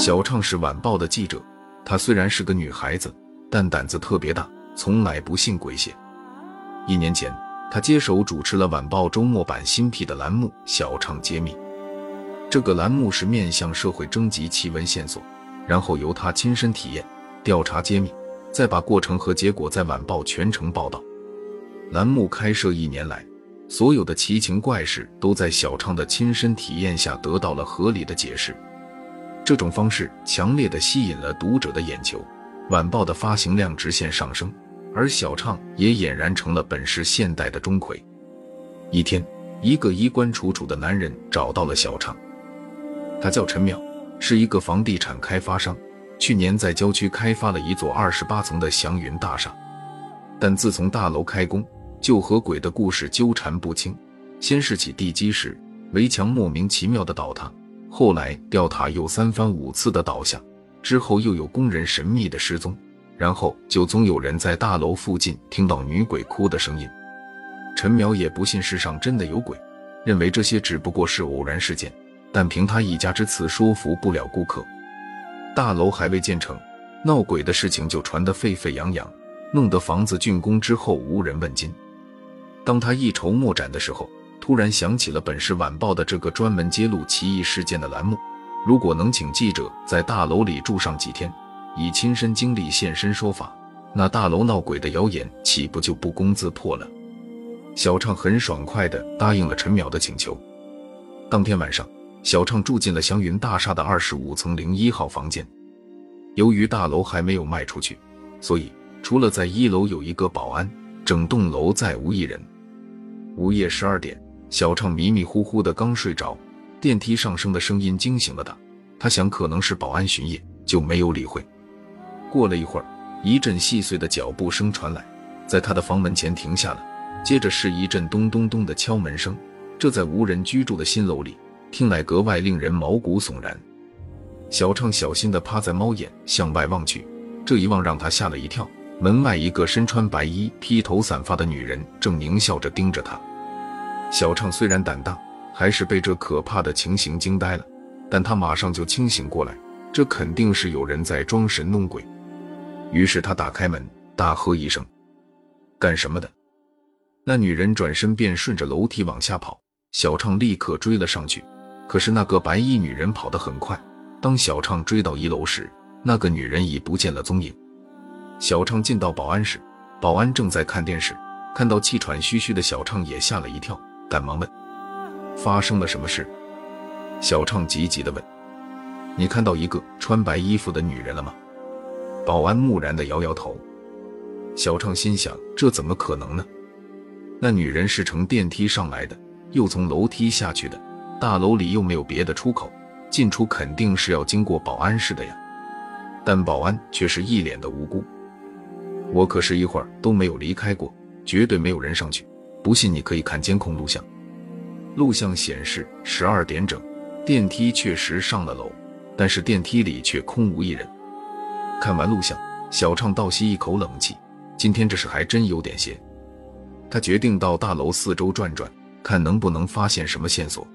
小畅是晚报的记者，她虽然是个女孩子，但胆子特别大，从来不信鬼邪。一年前，她接手主持了晚报周末版新辟的栏目《小畅揭秘》。这个栏目是面向社会征集奇闻线索，然后由她亲身体验、调查、揭秘，再把过程和结果在晚报全程报道。栏目开设一年来，所有的奇情怪事都在小畅的亲身体验下得到了合理的解释。这种方式强烈的吸引了读者的眼球，晚报的发行量直线上升，而小畅也俨然成了本市现代的钟馗。一天，一个衣冠楚楚的男人找到了小畅，他叫陈淼，是一个房地产开发商，去年在郊区开发了一座二十八层的祥云大厦，但自从大楼开工，就和鬼的故事纠缠不清。先是起地基时，围墙莫名其妙的倒塌。后来吊塔又三番五次的倒下，之后又有工人神秘的失踪，然后就总有人在大楼附近听到女鬼哭的声音。陈苗也不信世上真的有鬼，认为这些只不过是偶然事件，但凭他一家之词说服不了顾客。大楼还未建成，闹鬼的事情就传得沸沸扬扬，弄得房子竣工之后无人问津。当他一筹莫展的时候。突然想起了本市晚报的这个专门揭露奇异事件的栏目，如果能请记者在大楼里住上几天，以亲身经历现身说法，那大楼闹鬼的谣言岂不就不攻自破了？小畅很爽快地答应了陈淼的请求。当天晚上，小畅住进了祥云大厦的二十五层零一号房间。由于大楼还没有卖出去，所以除了在一楼有一个保安，整栋楼再无一人。午夜十二点。小畅迷迷糊糊的刚睡着，电梯上升的声音惊醒了他。他想可能是保安巡夜，就没有理会。过了一会儿，一阵细碎的脚步声传来，在他的房门前停下了。接着是一阵咚咚咚的敲门声，这在无人居住的新楼里听来格外令人毛骨悚然。小畅小心地趴在猫眼向外望去，这一望让他吓了一跳。门外一个身穿白衣、披头散发的女人正狞笑着盯着他。小畅虽然胆大，还是被这可怕的情形惊呆了，但他马上就清醒过来，这肯定是有人在装神弄鬼。于是他打开门，大喝一声：“干什么的？”那女人转身便顺着楼梯往下跑，小畅立刻追了上去。可是那个白衣女人跑得很快，当小畅追到一楼时，那个女人已不见了踪影。小畅进到保安室，保安正在看电视，看到气喘吁吁的小畅也吓了一跳。赶忙问：“发生了什么事？”小畅急急地问：“你看到一个穿白衣服的女人了吗？”保安木然地摇摇头。小畅心想：这怎么可能呢？那女人是乘电梯上来的，又从楼梯下去的，大楼里又没有别的出口，进出肯定是要经过保安室的呀。但保安却是一脸的无辜：“我可是一会儿都没有离开过，绝对没有人上去。”不信，你可以看监控录像。录像显示，十二点整，电梯确实上了楼，但是电梯里却空无一人。看完录像，小畅倒吸一口冷气，今天这事还真有点邪。他决定到大楼四周转转，看能不能发现什么线索。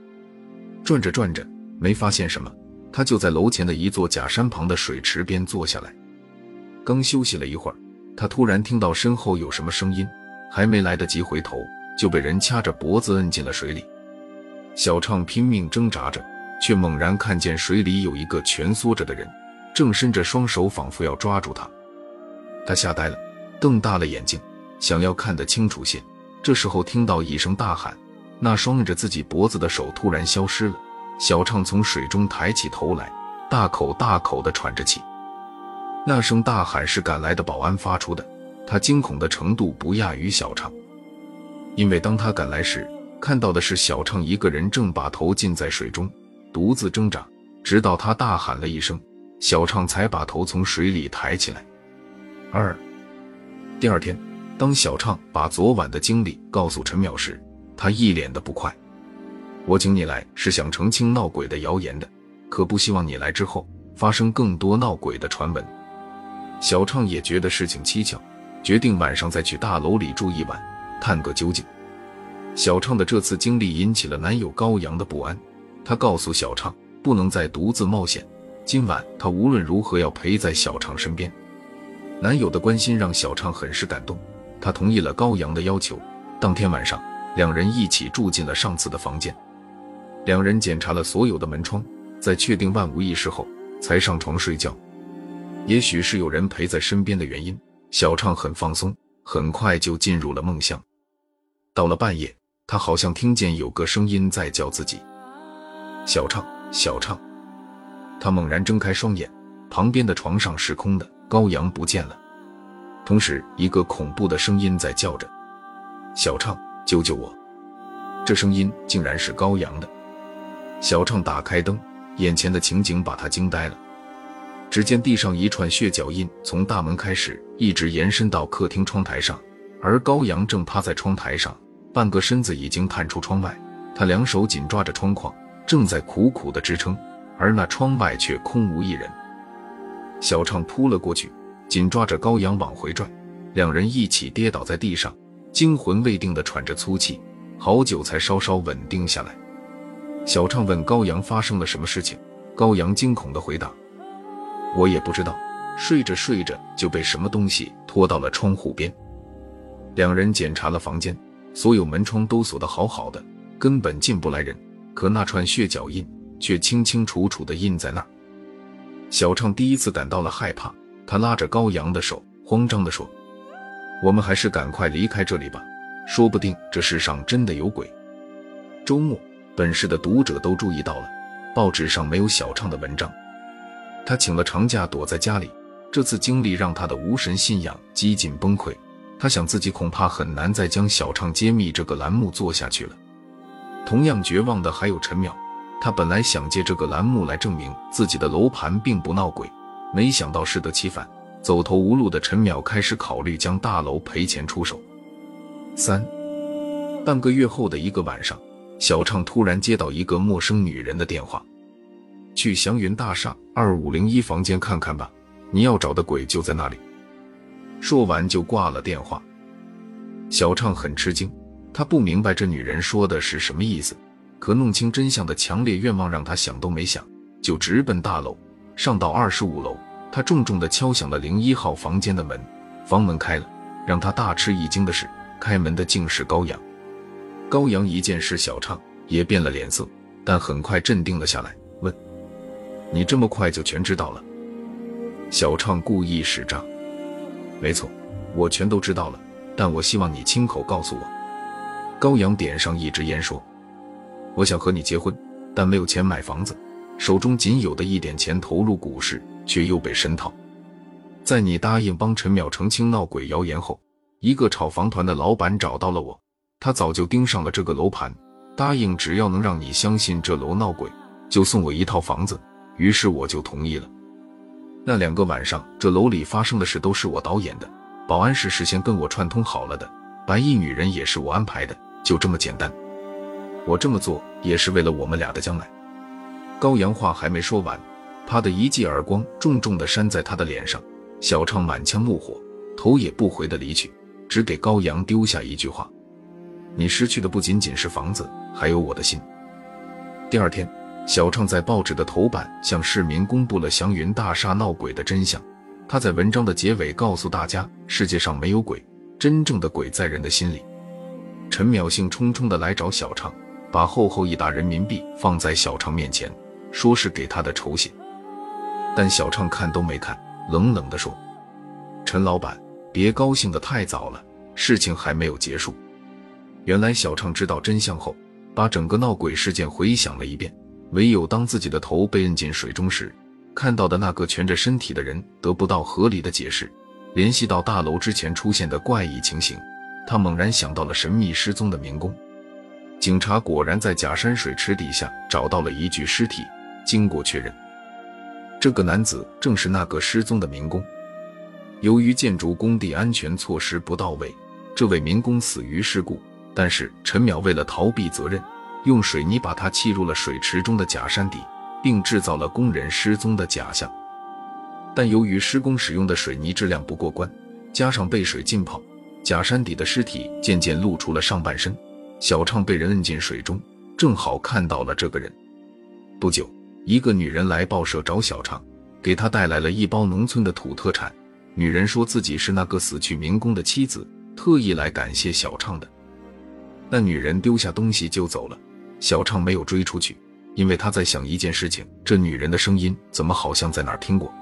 转着转着，没发现什么，他就在楼前的一座假山旁的水池边坐下来。刚休息了一会儿，他突然听到身后有什么声音。还没来得及回头，就被人掐着脖子摁进了水里。小畅拼命挣扎着，却猛然看见水里有一个蜷缩着的人，正伸着双手，仿佛要抓住他。他吓呆了，瞪大了眼睛，想要看得清楚些。这时候听到一声大喊，那双摁着自己脖子的手突然消失了。小畅从水中抬起头来，大口大口地喘着气。那声大喊是赶来的保安发出的。他惊恐的程度不亚于小畅，因为当他赶来时，看到的是小畅一个人正把头浸在水中，独自挣扎，直到他大喊了一声，小畅才把头从水里抬起来。二，第二天，当小畅把昨晚的经历告诉陈淼时，他一脸的不快。我请你来是想澄清闹鬼的谣言的，可不希望你来之后发生更多闹鬼的传闻。小畅也觉得事情蹊跷。决定晚上再去大楼里住一晚，探个究竟。小畅的这次经历引起了男友高阳的不安，他告诉小畅不能再独自冒险，今晚他无论如何要陪在小畅身边。男友的关心让小畅很是感动，他同意了高阳的要求。当天晚上，两人一起住进了上次的房间。两人检查了所有的门窗，在确定万无一失后，才上床睡觉。也许是有人陪在身边的原因，小畅很放松，很快就进入了梦乡。到了半夜，他好像听见有个声音在叫自己：“小畅，小畅。”他猛然睁开双眼，旁边的床上是空的，高阳不见了。同时，一个恐怖的声音在叫着：“小畅，救救我！”这声音竟然是高阳的。小畅打开灯，眼前的情景把他惊呆了。只见地上一串血脚印从大门开始，一直延伸到客厅窗台上，而高阳正趴在窗台上，半个身子已经探出窗外。他两手紧抓着窗框，正在苦苦的支撑。而那窗外却空无一人。小畅扑了过去，紧抓着高阳往回拽，两人一起跌倒在地上，惊魂未定的喘着粗气，好久才稍稍稳定下来。小畅问高阳发生了什么事情，高阳惊恐的回答：“我也不知道，睡着睡着就被什么东西拖到了窗户边。”两人检查了房间，所有门窗都锁得好好的，根本进不来人。可那串血脚印……却清清楚楚地印在那儿。小畅第一次感到了害怕，他拉着高阳的手，慌张地说：“我们还是赶快离开这里吧，说不定这世上真的有鬼。”周末，本市的读者都注意到了，报纸上没有小畅的文章。他请了长假，躲在家里。这次经历让他的无神信仰几近崩溃。他想自己恐怕很难再将小畅揭秘这个栏目做下去了。同样绝望的还有陈淼。他本来想借这个栏目来证明自己的楼盘并不闹鬼，没想到适得其反。走投无路的陈淼开始考虑将大楼赔钱出手。三半个月后的一个晚上，小畅突然接到一个陌生女人的电话：“去祥云大厦二五零一房间看看吧，你要找的鬼就在那里。”说完就挂了电话。小畅很吃惊，他不明白这女人说的是什么意思。可弄清真相的强烈愿望让他想都没想，就直奔大楼。上到二十五楼，他重重的敲响了零一号房间的门。房门开了，让他大吃一惊的是，开门的竟是高阳。高阳一见是小畅，也变了脸色，但很快镇定了下来，问：“你这么快就全知道了？”小畅故意使诈：“没错，我全都知道了，但我希望你亲口告诉我。”高阳点上一支烟说。我想和你结婚，但没有钱买房子，手中仅有的一点钱投入股市，却又被深套。在你答应帮陈淼澄清闹鬼谣言后，一个炒房团的老板找到了我，他早就盯上了这个楼盘，答应只要能让你相信这楼闹鬼，就送我一套房子。于是我就同意了。那两个晚上，这楼里发生的事都是我导演的，保安是事先跟我串通好了的，白衣女人也是我安排的，就这么简单。我这么做也是为了我们俩的将来。高阳话还没说完，啪的一记耳光重重的扇在他的脸上。小畅满腔怒火，头也不回的离去，只给高阳丢下一句话：“你失去的不仅仅是房子，还有我的心。”第二天，小畅在报纸的头版向市民公布了祥云大厦闹鬼的真相。他在文章的结尾告诉大家：“世界上没有鬼，真正的鬼在人的心里。”陈淼兴冲冲地来找小畅。把厚厚一沓人民币放在小畅面前，说是给他的酬谢，但小畅看都没看，冷冷地说：“陈老板，别高兴得太早了，事情还没有结束。”原来小畅知道真相后，把整个闹鬼事件回想了一遍，唯有当自己的头被摁进水中时，看到的那个蜷着身体的人得不到合理的解释，联系到大楼之前出现的怪异情形，他猛然想到了神秘失踪的民工。警察果然在假山水池底下找到了一具尸体。经过确认，这个男子正是那个失踪的民工。由于建筑工地安全措施不到位，这位民工死于事故。但是陈淼为了逃避责任，用水泥把他砌入了水池中的假山底，并制造了工人失踪的假象。但由于施工使用的水泥质量不过关，加上被水浸泡，假山底的尸体渐渐露出了上半身。小畅被人摁进水中，正好看到了这个人。不久，一个女人来报社找小畅，给她带来了一包农村的土特产。女人说自己是那个死去民工的妻子，特意来感谢小畅的。那女人丢下东西就走了，小畅没有追出去，因为他在想一件事情：这女人的声音怎么好像在哪儿听过？